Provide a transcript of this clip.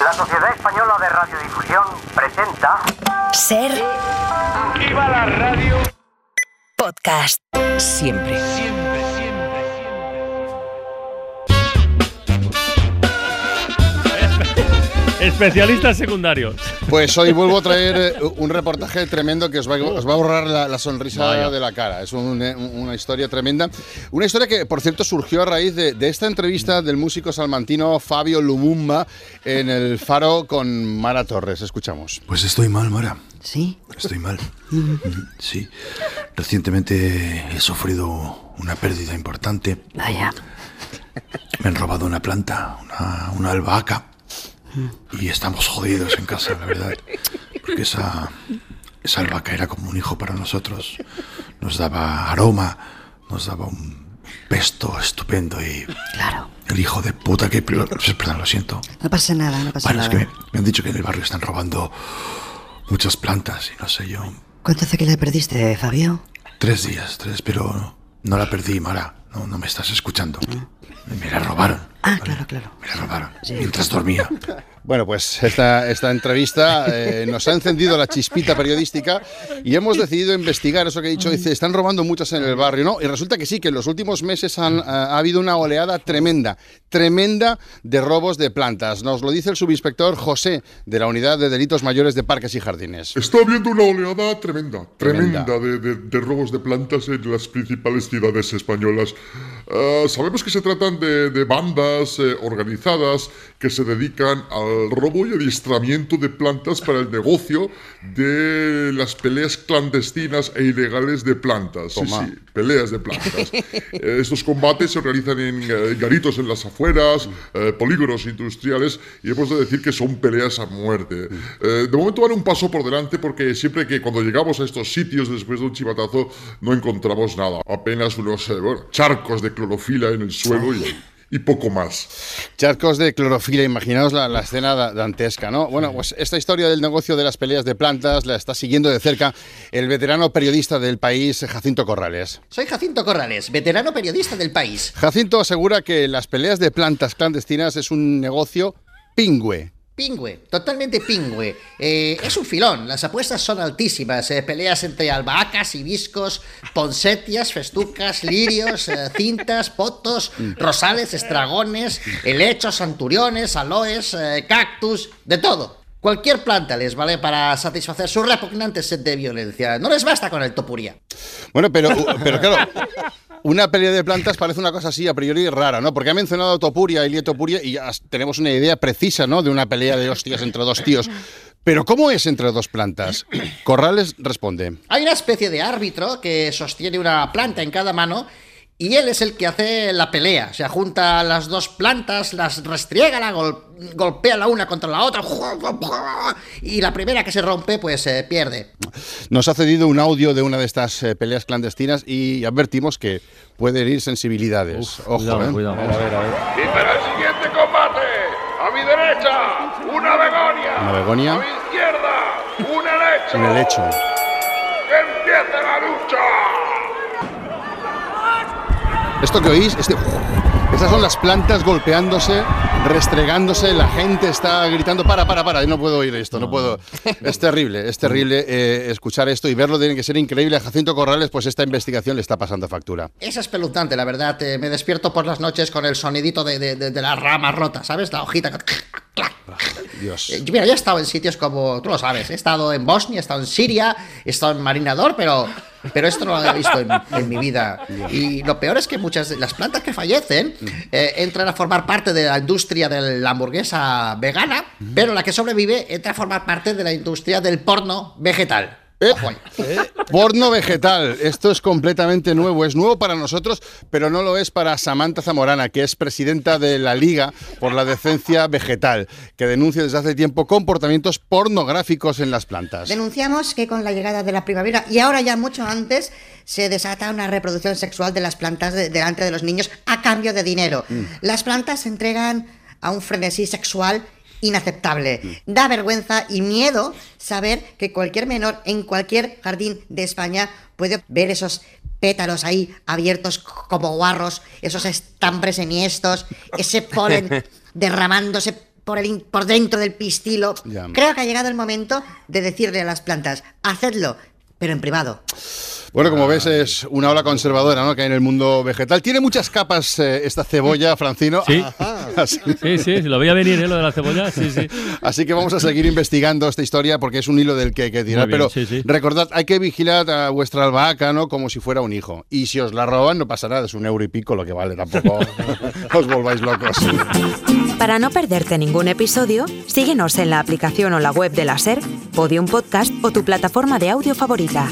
La Sociedad Española de Radiodifusión presenta Ser ¡Viva la radio! podcast. Siempre. Siempre, Especialistas secundarios. Pues hoy vuelvo a traer eh, un reportaje tremendo que os va, a- os va a borrar la, la sonrisa Vaya. de la cara. Es un- eh, una historia tremenda. Una historia que, por cierto, surgió a raíz de, de esta entrevista del músico salmantino Fabio Lumumba en el Faro con Mara Torres. Escuchamos. Pues estoy mal, Mara. ¿Sí? Estoy mal. Sí. Recientemente he sufrido una pérdida importante. Vaya. Me han robado una planta, una, una albahaca. Y estamos jodidos en casa, la verdad. Porque esa, esa albahaca era como un hijo para nosotros. Nos daba aroma, nos daba un pesto estupendo y Claro. el hijo de puta que... Perdón, lo siento. No pasa nada, no pasa Bueno, es nada. que me, me han dicho que en el barrio están robando muchas plantas y no sé yo. ¿Cuánto hace que la perdiste, Fabio? Tres días, tres, pero no la perdí, Mara. No, no me estás escuchando. Me la robaron. Ah, claro, claro. La robaron. Mientras dormía. Bueno, pues esta, esta entrevista eh, nos ha encendido la chispita periodística y hemos decidido investigar eso que he dicho. Dice, están robando muchas en el barrio, ¿no? Y resulta que sí, que en los últimos meses han, ha habido una oleada tremenda, tremenda de robos de plantas. Nos lo dice el subinspector José de la Unidad de Delitos Mayores de Parques y Jardines. Está habiendo una oleada tremenda, Tremenda. tremenda, de, de- de robos de plantas en las principales ciudades españolas. Ah, sabemos que se tratan de, de bandas eh, organizadas que se dedican al robo y adiestramiento de plantas para el negocio de las peleas clandestinas e ilegales de plantas. Sí, Toma. sí, peleas de plantas. Eh, estos combates se organizan en eh, garitos en las afueras, eh, polígonos industriales, y hemos de decir que son peleas a muerte. De momento van un paso por delante porque siempre que cuando llegamos a estos sitios después de un chivatazo no encontramos nada. Apenas unos bueno, charcos de clorofila en el suelo y, y poco más. Charcos de clorofila, imaginaos la, la escena da- dantesca, ¿no? Bueno, pues esta historia del negocio de las peleas de plantas la está siguiendo de cerca el veterano periodista del país, Jacinto Corrales. Soy Jacinto Corrales, veterano periodista del país. Jacinto asegura que las peleas de plantas clandestinas es un negocio pingüe. Pingüe, totalmente pingüe. Eh, es un filón, las apuestas son altísimas. eh, peleas entre albahacas, hibiscos, ponsetias, festucas, lirios, eh, cintas, potos, rosales, estragones, helechos, anturiones, aloes, eh, cactus, de todo. Cualquier planta les vale para satisfacer su repugnante sed de violencia. No les basta con el topuria. Bueno, pero, pero claro, una pelea de plantas parece una cosa así a priori rara, ¿no? Porque ha mencionado Topuria y Lietopuria y ya tenemos una idea precisa, ¿no? De una pelea de hostias entre dos tíos. Pero ¿cómo es entre dos plantas? Corrales responde. Hay una especie de árbitro que sostiene una planta en cada mano y él es el que hace la pelea. O sea, junta las dos plantas, las restriega, la gol- golpea la una contra la otra y la primera que se rompe pues eh, pierde. Nos ha cedido un audio de una de estas eh, peleas clandestinas y advertimos que puede herir sensibilidades. Ojo, cuidado, ¿eh? cuidado. Y para el siguiente combate, a mi derecha, una begonia. Una begonia. A mi izquierda, un helecho. Un helecho. ¡Que empiece la lucha! Esto que oís, este, esas son las plantas golpeándose, restregándose, la gente está gritando, para, para, para, no puedo oír esto, no puedo. Es terrible, es terrible eh, escuchar esto y verlo, tiene que ser increíble. A Jacinto Corrales, pues esta investigación le está pasando factura. Es espeluznante, la verdad. eh, me despierto por las noches con el sonidito de, de, de- de la rama rota, ¿sabes? La hojita. Dios. Eh, Mira, yo he estado en sitios como, tú lo sabes, he estado en Bosnia, he estado en Siria, he estado en Marinador, pero, pero esto no lo había visto en, en mi vida. Y lo peor es que muchas de las plantas que fallecen eh, entran a formar parte de la industria de la hamburguesa vegana, pero la que sobrevive entra a formar parte de la industria del porno vegetal. Ojo ahí. Porno vegetal, esto es completamente nuevo, es nuevo para nosotros, pero no lo es para Samantha Zamorana, que es presidenta de la Liga por la Decencia Vegetal, que denuncia desde hace tiempo comportamientos pornográficos en las plantas. Denunciamos que con la llegada de la primavera y ahora ya mucho antes se desata una reproducción sexual de las plantas de- delante de los niños a cambio de dinero. Las plantas se entregan a un frenesí sexual inaceptable. Da vergüenza y miedo saber que cualquier menor en cualquier jardín de España puede ver esos pétalos ahí abiertos como guarros, esos estambres enhiestos, ese polen derramándose por, el, por dentro del pistilo. Creo que ha llegado el momento de decirle a las plantas, hacedlo, pero en privado. Bueno, como ves, es una ola conservadora ¿no? que hay en el mundo vegetal. Tiene muchas capas eh, esta cebolla, Francino. Sí. Así, Sí, sí, lo veía venir, ¿eh? Lo de la cebolla, sí, sí. así que vamos a seguir investigando esta historia porque es un hilo del que hay que tirar. Bien, Pero sí, sí. recordad, hay que vigilar a vuestra albahaca ¿no? como si fuera un hijo. Y si os la roban, no pasa nada, es un euro y pico lo que vale, tampoco os volváis locos. Para no perderte ningún episodio, síguenos en la aplicación o la web de la SER, Podium Podcast o tu plataforma de audio favorita.